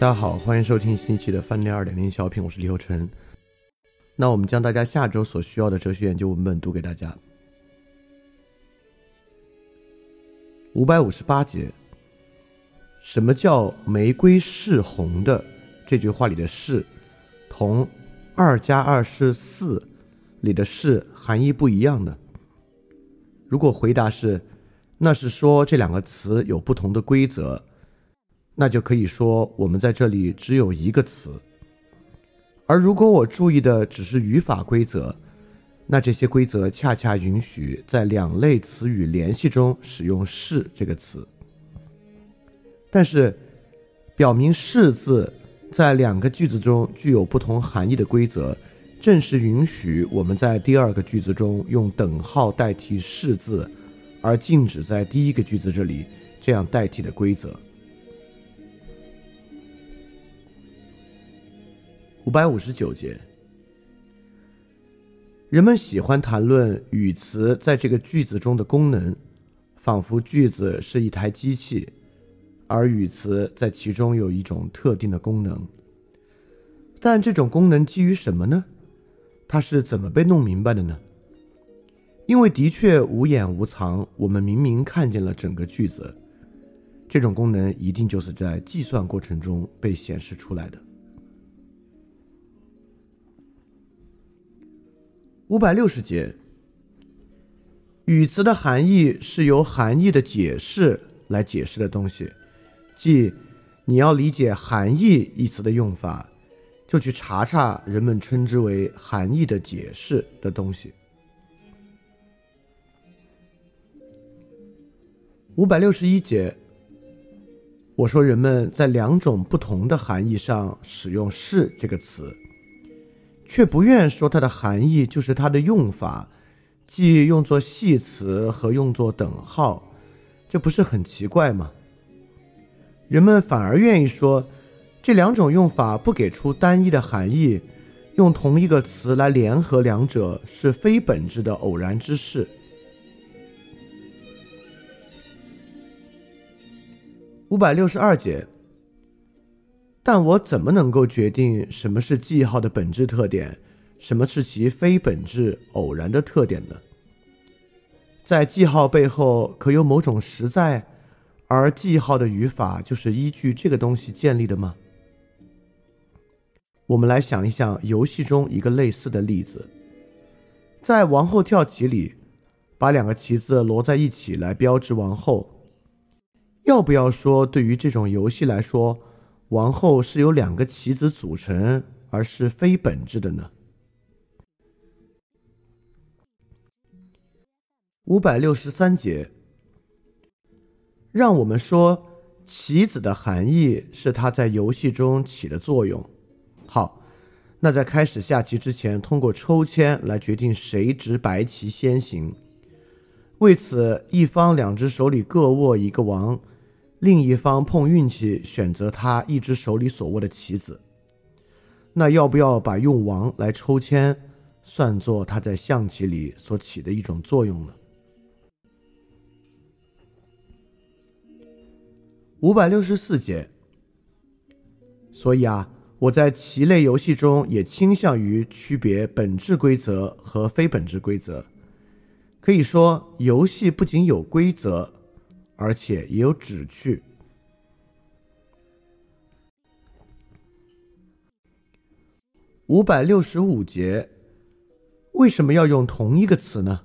大家好，欢迎收听新一期的饭店二点零小品，我是李厚成。那我们将大家下周所需要的哲学研究文本读给大家。五百五十八节，什么叫玫瑰是红的？这句话里的“是”同“二加二是四”里的“是”含义不一样呢？如果回答是，那是说这两个词有不同的规则。那就可以说，我们在这里只有一个词。而如果我注意的只是语法规则，那这些规则恰恰允许在两类词语联系中使用“是”这个词。但是，表明“是”字在两个句子中具有不同含义的规则，正是允许我们在第二个句子中用等号代替“是”字，而禁止在第一个句子这里这样代替的规则。五百五十九节，人们喜欢谈论语词在这个句子中的功能，仿佛句子是一台机器，而语词在其中有一种特定的功能。但这种功能基于什么呢？它是怎么被弄明白的呢？因为的确无眼无藏，我们明明看见了整个句子。这种功能一定就是在计算过程中被显示出来的。五百六十节，语词的含义是由含义的解释来解释的东西，即你要理解“含义”一词的用法，就去查查人们称之为“含义的解释”的东西。五百六十一节，我说人们在两种不同的含义上使用“是”这个词。却不愿说它的含义就是它的用法，即用作系词和用作等号，这不是很奇怪吗？人们反而愿意说，这两种用法不给出单一的含义，用同一个词来联合两者是非本质的偶然之事。五百六十二节。但我怎么能够决定什么是记号的本质特点，什么是其非本质偶然的特点呢？在记号背后可有某种实在，而记号的语法就是依据这个东西建立的吗？我们来想一想游戏中一个类似的例子，在王后跳棋里，把两个棋子摞在一起来标志王后，要不要说对于这种游戏来说？王后是由两个棋子组成，而是非本质的呢？五百六十三节，让我们说棋子的含义是它在游戏中起的作用。好，那在开始下棋之前，通过抽签来决定谁执白棋先行。为此，一方两只手里各握一个王。另一方碰运气，选择他一只手里所握的棋子。那要不要把用王来抽签，算作他在象棋里所起的一种作用呢？五百六十四节。所以啊，我在棋类游戏中也倾向于区别本质规则和非本质规则。可以说，游戏不仅有规则。而且也有旨趣。五百六十五节，为什么要用同一个词呢？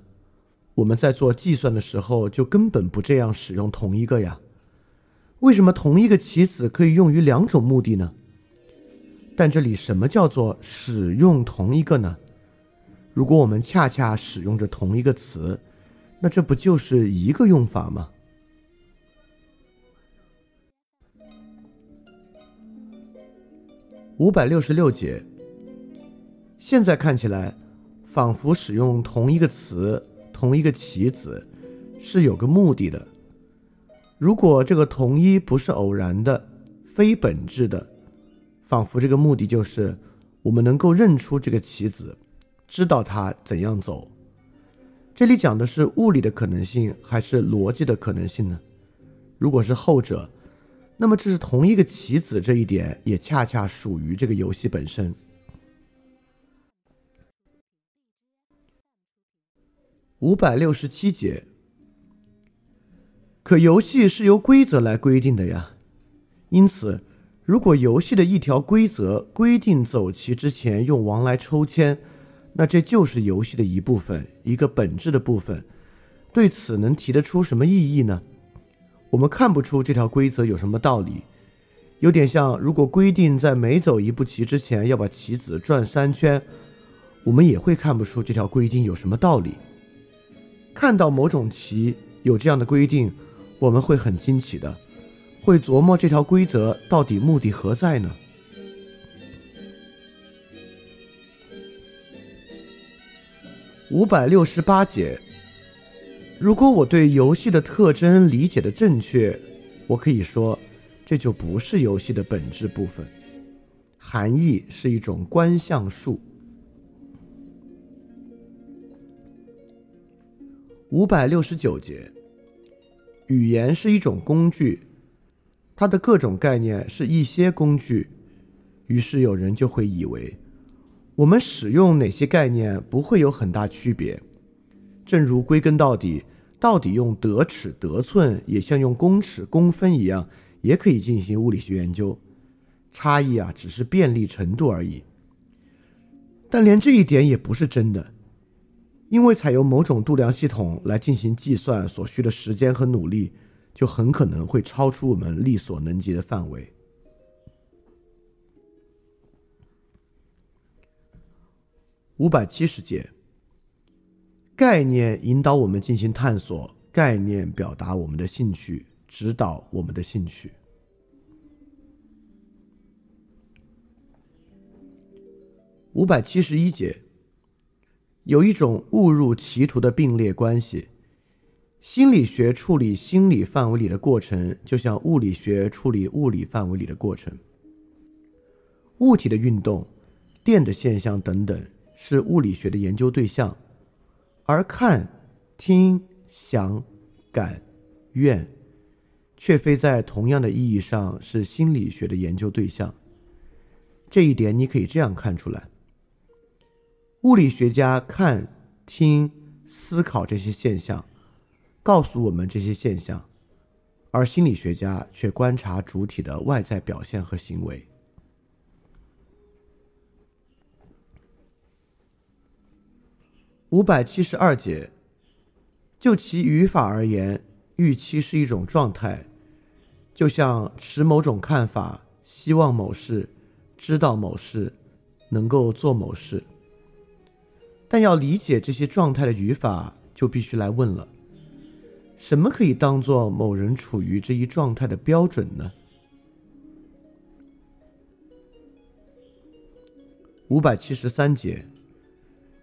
我们在做计算的时候就根本不这样使用同一个呀。为什么同一个棋子可以用于两种目的呢？但这里什么叫做使用同一个呢？如果我们恰恰使用着同一个词，那这不就是一个用法吗？五百六十六节，现在看起来，仿佛使用同一个词、同一个棋子，是有个目的的。如果这个同一不是偶然的、非本质的，仿佛这个目的就是我们能够认出这个棋子，知道它怎样走。这里讲的是物理的可能性还是逻辑的可能性呢？如果是后者，那么这是同一个棋子，这一点也恰恰属于这个游戏本身。五百六十七节，可游戏是由规则来规定的呀，因此，如果游戏的一条规则规定走棋之前用王来抽签，那这就是游戏的一部分，一个本质的部分。对此能提得出什么意义呢？我们看不出这条规则有什么道理，有点像如果规定在每走一步棋之前要把棋子转三圈，我们也会看不出这条规定有什么道理。看到某种棋有这样的规定，我们会很惊奇的，会琢磨这条规则到底目的何在呢？五百六十八节。如果我对游戏的特征理解的正确，我可以说，这就不是游戏的本质部分，含义是一种观象术。五百六十九节，语言是一种工具，它的各种概念是一些工具，于是有人就会以为，我们使用哪些概念不会有很大区别，正如归根到底。到底用德尺、德寸，也像用公尺、公分一样，也可以进行物理学研究。差异啊，只是便利程度而已。但连这一点也不是真的，因为采用某种度量系统来进行计算所需的时间和努力，就很可能会超出我们力所能及的范围。五百七十节。概念引导我们进行探索，概念表达我们的兴趣，指导我们的兴趣。五百七十一节，有一种误入歧途的并列关系。心理学处理心理范围里的过程，就像物理学处理物理范围里的过程。物体的运动、电的现象等等，是物理学的研究对象。而看、听、想、感、愿，却非在同样的意义上是心理学的研究对象。这一点你可以这样看出来：物理学家看、听、思考这些现象，告诉我们这些现象；而心理学家却观察主体的外在表现和行为。五百七十二节，就其语法而言，预期是一种状态，就像持某种看法、希望某事、知道某事、能够做某事。但要理解这些状态的语法，就必须来问了：什么可以当做某人处于这一状态的标准呢？五百七十三节。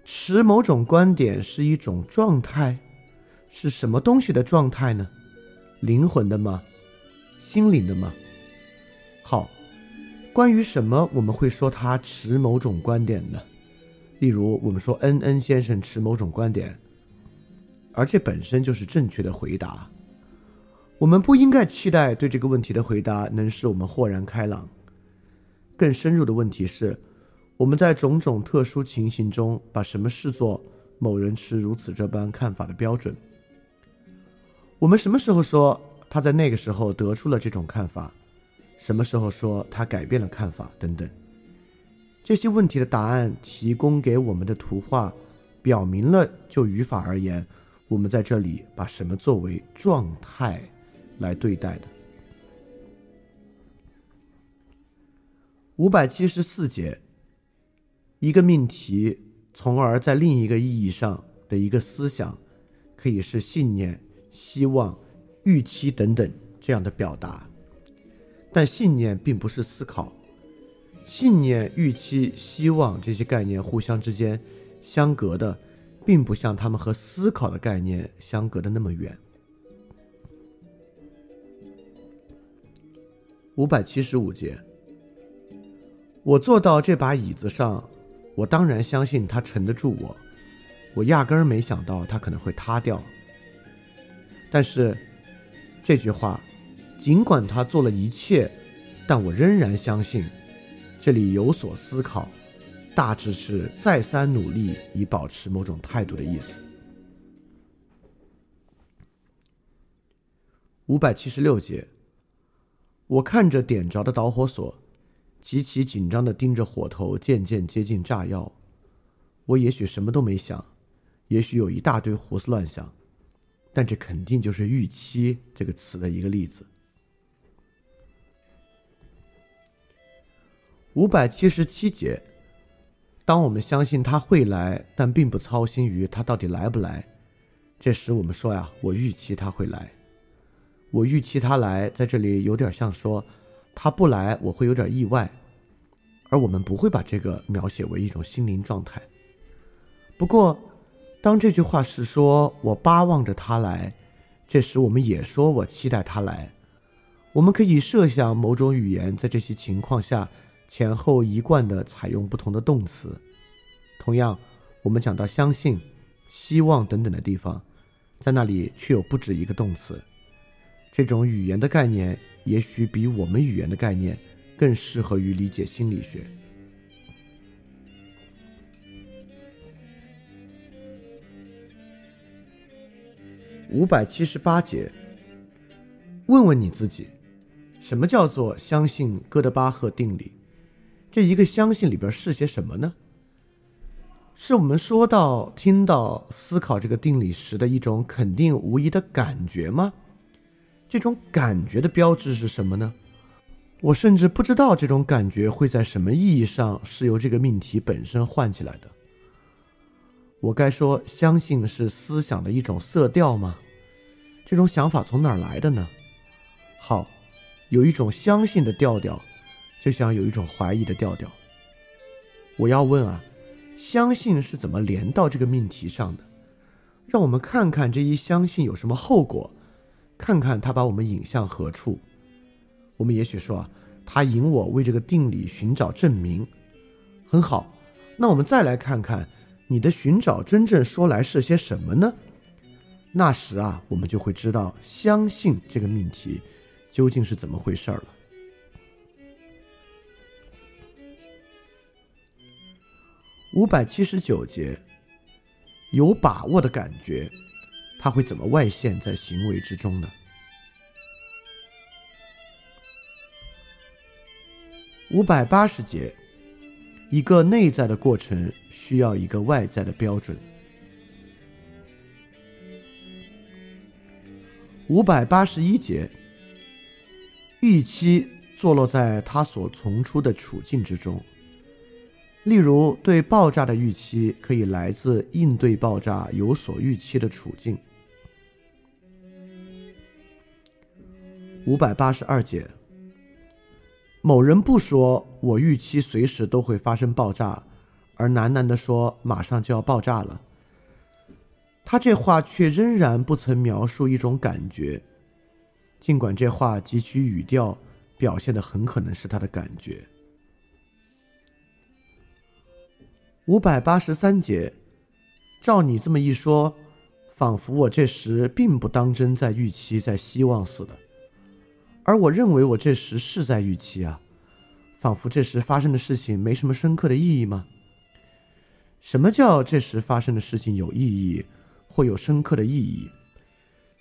持某种观点是一种状态，是什么东西的状态呢？灵魂的吗？心灵的吗？好，关于什么我们会说他持某种观点呢？例如，我们说恩恩先生持某种观点，而这本身就是正确的回答。我们不应该期待对这个问题的回答能使我们豁然开朗。更深入的问题是。我们在种种特殊情形中，把什么视作某人持如此这般看法的标准？我们什么时候说他在那个时候得出了这种看法？什么时候说他改变了看法？等等，这些问题的答案提供给我们的图画，表明了就语法而言，我们在这里把什么作为状态来对待的。五百七十四节。一个命题，从而在另一个意义上的一个思想，可以是信念、希望、预期等等这样的表达。但信念并不是思考，信念、预期、希望这些概念互相之间相隔的，并不像他们和思考的概念相隔的那么远。五百七十五节，我坐到这把椅子上。我当然相信他沉得住我，我压根儿没想到他可能会塌掉。但是，这句话尽管他做了一切，但我仍然相信，这里有所思考，大致是再三努力以保持某种态度的意思。五百七十六节，我看着点着的导火索，极其紧张的盯着火头渐渐接近炸药。我也许什么都没想，也许有一大堆胡思乱想，但这肯定就是“预期”这个词的一个例子。五百七十七节，当我们相信他会来，但并不操心于他到底来不来，这时我们说呀：“我预期他会来。”我预期他来，在这里有点像说，他不来我会有点意外，而我们不会把这个描写为一种心灵状态。不过，当这句话是说我巴望着他来，这时我们也说我期待他来。我们可以设想某种语言在这些情况下前后一贯的采用不同的动词。同样，我们讲到相信、希望等等的地方，在那里却有不止一个动词。这种语言的概念，也许比我们语言的概念更适合于理解心理学。五百七十八节，问问你自己，什么叫做相信哥德巴赫定理？这一个相信里边是些什么呢？是我们说到、听到、思考这个定理时的一种肯定无疑的感觉吗？这种感觉的标志是什么呢？我甚至不知道这种感觉会在什么意义上是由这个命题本身唤起来的。我该说相信是思想的一种色调吗？这种想法从哪儿来的呢？好，有一种相信的调调，就像有一种怀疑的调调。我要问啊，相信是怎么连到这个命题上的？让我们看看这一相信有什么后果。看看他把我们引向何处，我们也许说，他引我为这个定理寻找证明，很好。那我们再来看看你的寻找真正说来是些什么呢？那时啊，我们就会知道相信这个命题究竟是怎么回事儿了。五百七十九节，有把握的感觉。他会怎么外现在行为之中呢？五百八十节，一个内在的过程需要一个外在的标准。五百八十一节，预期坐落在他所从出的处境之中。例如，对爆炸的预期可以来自应对爆炸有所预期的处境。五百八十二节，某人不说“我预期随时都会发生爆炸”，而喃喃地说“马上就要爆炸了”。他这话却仍然不曾描述一种感觉，尽管这话及其语调表现的很可能是他的感觉。五百八十三节，照你这么一说，仿佛我这时并不当真在预期，在希望似的。而我认为我这时是在预期啊，仿佛这时发生的事情没什么深刻的意义吗？什么叫这时发生的事情有意义，或有深刻的意义？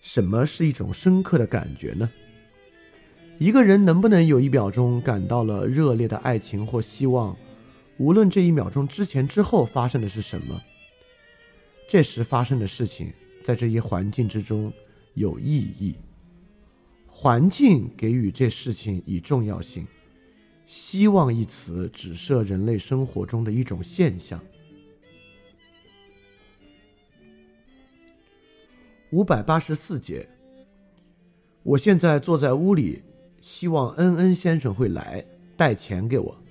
什么是一种深刻的感觉呢？一个人能不能有一秒钟感到了热烈的爱情或希望，无论这一秒钟之前之后发生的是什么，这时发生的事情在这一环境之中有意义。环境给予这事情以重要性。希望一词指涉人类生活中的一种现象。五百八十四节。我现在坐在屋里，希望恩恩先生会来带钱给我。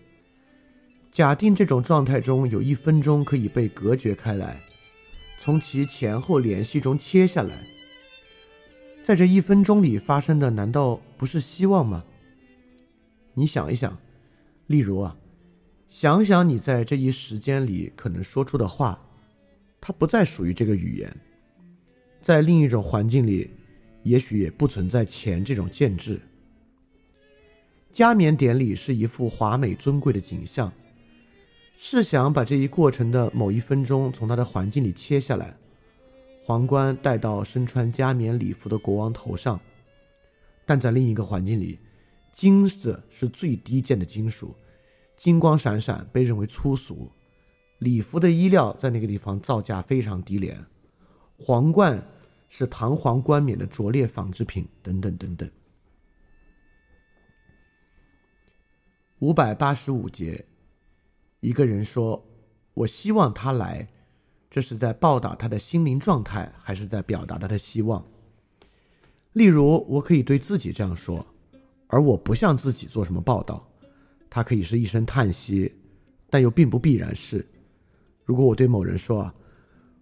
假定这种状态中有一分钟可以被隔绝开来，从其前后联系中切下来。在这一分钟里发生的，难道不是希望吗？你想一想，例如啊，想想你在这一时间里可能说出的话，它不再属于这个语言，在另一种环境里，也许也不存在钱这种建制。加冕典礼是一幅华美尊贵的景象。试想把这一过程的某一分钟从他的环境里切下来，皇冠戴到身穿加冕礼服的国王头上，但在另一个环境里，金子是最低贱的金属，金光闪闪，被认为粗俗。礼服的衣料在那个地方造价非常低廉，皇冠是堂皇冠冕的拙劣纺织品，等等等等。五百八十五节，一个人说：“我希望他来。”这是在报答他的心灵状态，还是在表达他的希望？例如，我可以对自己这样说，而我不向自己做什么报道。他可以是一声叹息，但又并不必然是。如果我对某人说：“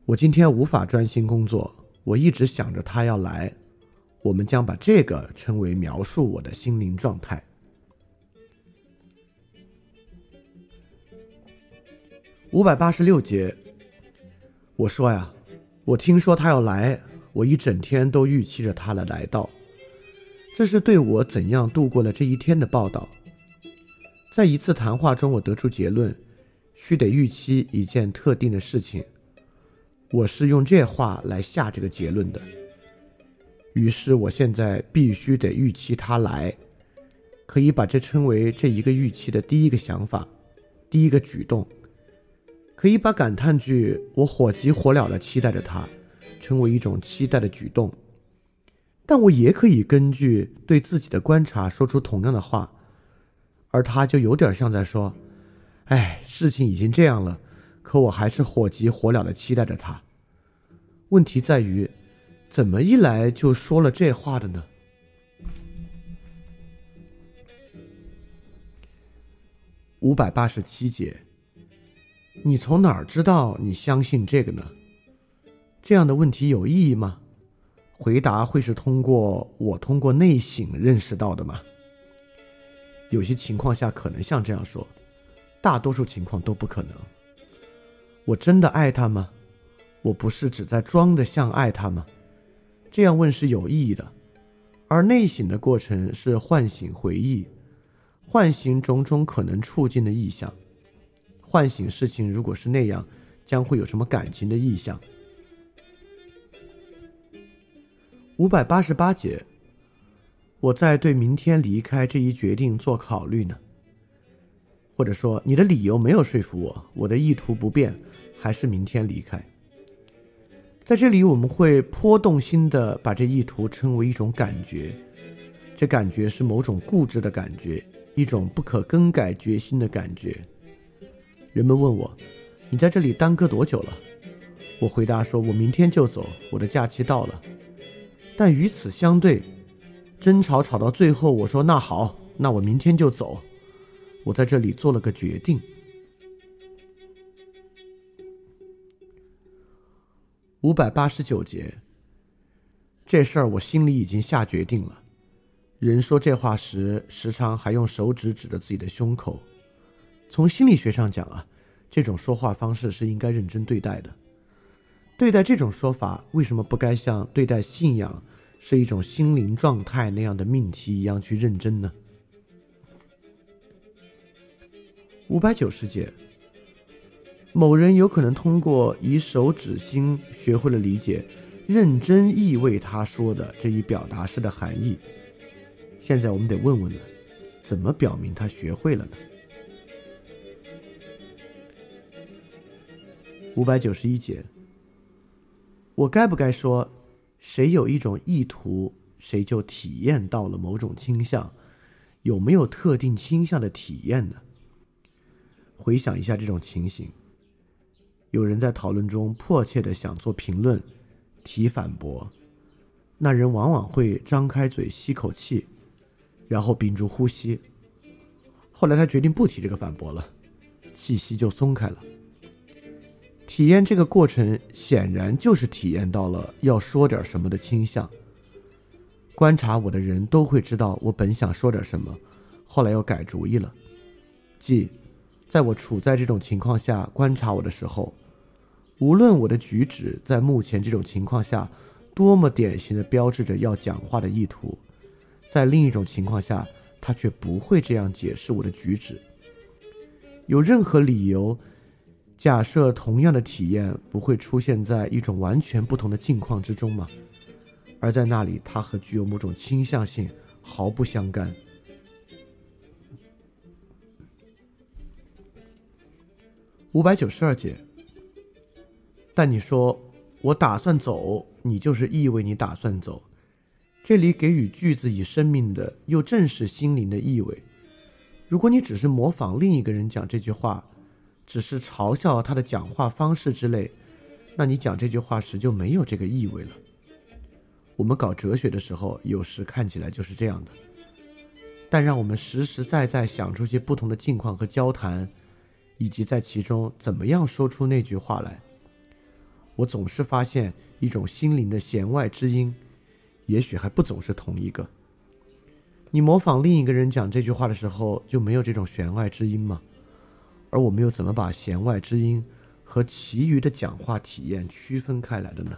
我今天无法专心工作，我一直想着他要来。”我们将把这个称为描述我的心灵状态。五百八十六节，我说呀，我听说他要来，我一整天都预期着他的来到。这是对我怎样度过了这一天的报道。在一次谈话中，我得出结论：须得预期一件特定的事情。我是用这话来下这个结论的。于是，我现在必须得预期他来，可以把这称为这一个预期的第一个想法，第一个举动。可以把感叹句“我火急火燎的期待着他”称为一种期待的举动，但我也可以根据对自己的观察说出同样的话，而他就有点像在说：“哎，事情已经这样了，可我还是火急火燎的期待着他。”问题在于，怎么一来就说了这话的呢？五百八十七节。你从哪儿知道你相信这个呢？这样的问题有意义吗？回答会是通过我通过内省认识到的吗？有些情况下可能像这样说，大多数情况都不可能。我真的爱他吗？我不是只在装的像爱他吗？这样问是有意义的，而内省的过程是唤醒回忆，唤醒种种可能促进的意向。唤醒事情，如果是那样，将会有什么感情的意向？五百八十八节，我在对明天离开这一决定做考虑呢。或者说，你的理由没有说服我，我的意图不变，还是明天离开。在这里，我们会颇动心的把这意图称为一种感觉，这感觉是某种固执的感觉，一种不可更改决心的感觉。人们问我：“你在这里耽搁多久了？”我回答说：“我明天就走，我的假期到了。”但与此相对，争吵吵到最后，我说：“那好，那我明天就走。”我在这里做了个决定。五百八十九节，这事儿我心里已经下决定了。人说这话时，时常还用手指指着自己的胸口。从心理学上讲啊，这种说话方式是应该认真对待的。对待这种说法，为什么不该像对待信仰是一种心灵状态那样的命题一样去认真呢？五百九十节，某人有可能通过以手指心学会了理解“认真”意味他说的这一表达式的含义。现在我们得问问了，怎么表明他学会了呢？五百九十一节，我该不该说，谁有一种意图，谁就体验到了某种倾向？有没有特定倾向的体验呢？回想一下这种情形，有人在讨论中迫切的想做评论、提反驳，那人往往会张开嘴吸口气，然后屏住呼吸。后来他决定不提这个反驳了，气息就松开了。体验这个过程，显然就是体验到了要说点什么的倾向。观察我的人都会知道，我本想说点什么，后来又改主意了。即，在我处在这种情况下观察我的时候，无论我的举止在目前这种情况下多么典型的标志着要讲话的意图，在另一种情况下，他却不会这样解释我的举止。有任何理由假设同样的体验不会出现在一种完全不同的境况之中吗？而在那里，它和具有某种倾向性毫不相干。五百九十二节。但你说我打算走，你就是意味你打算走。这里给予句子以生命的，又正是心灵的意味。如果你只是模仿另一个人讲这句话，只是嘲笑他的讲话方式之类，那你讲这句话时就没有这个意味了。我们搞哲学的时候，有时看起来就是这样的。但让我们实实在在想出些不同的境况和交谈，以及在其中怎么样说出那句话来，我总是发现一种心灵的弦外之音。也许还不总是同一个。你模仿另一个人讲这句话的时候，就没有这种弦外之音吗？而我们又怎么把弦外之音和其余的讲话体验区分开来的呢？